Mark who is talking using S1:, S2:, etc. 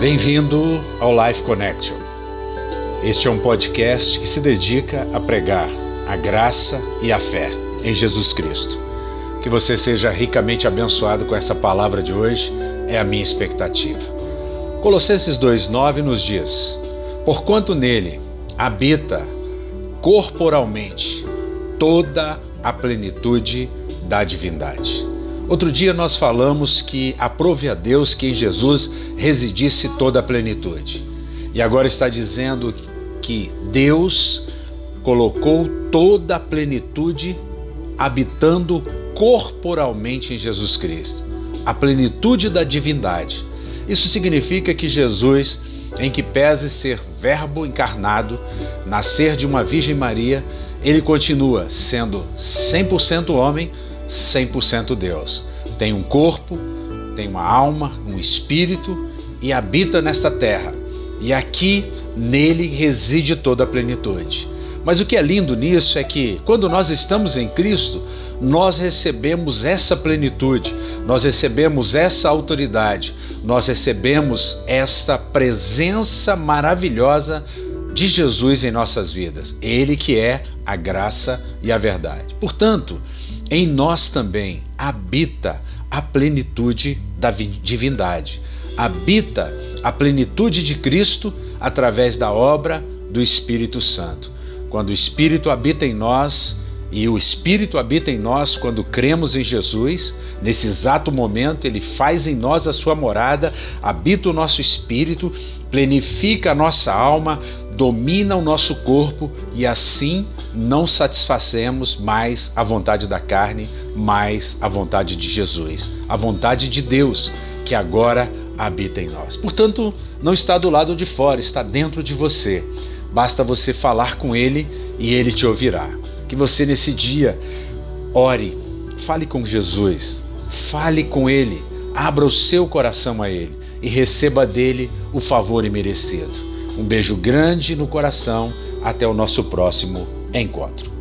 S1: Bem-vindo ao Life Connection. Este é um podcast que se dedica a pregar a graça e a fé em Jesus Cristo. Que você seja ricamente abençoado com essa palavra de hoje, é a minha expectativa. Colossenses 2,9 nos diz: Porquanto nele habita corporalmente toda a plenitude da divindade. Outro dia nós falamos que aprove a Deus que em Jesus residisse toda a plenitude. E agora está dizendo que Deus colocou toda a plenitude habitando corporalmente em Jesus Cristo. A plenitude da divindade. Isso significa que Jesus, em que pese ser Verbo encarnado, nascer de uma Virgem Maria, ele continua sendo 100% homem, 100% Deus. Tem um corpo, tem uma alma, um espírito e habita nesta terra. E aqui nele reside toda a plenitude. Mas o que é lindo nisso é que quando nós estamos em Cristo, nós recebemos essa plenitude, nós recebemos essa autoridade, nós recebemos esta presença maravilhosa de Jesus em nossas vidas. Ele que é a graça e a verdade. Portanto, em nós também habita a plenitude da divindade. Habita a plenitude de Cristo através da obra do Espírito Santo. Quando o Espírito habita em nós, e o Espírito habita em nós quando cremos em Jesus. Nesse exato momento, ele faz em nós a sua morada, habita o nosso espírito, plenifica a nossa alma, domina o nosso corpo e assim não satisfazemos mais a vontade da carne, mais a vontade de Jesus, a vontade de Deus que agora habita em nós. Portanto, não está do lado de fora, está dentro de você. Basta você falar com ele e ele te ouvirá. Que você nesse dia ore, fale com Jesus, fale com Ele, abra o seu coração a Ele e receba dele o favor imerecido. Um beijo grande no coração, até o nosso próximo encontro.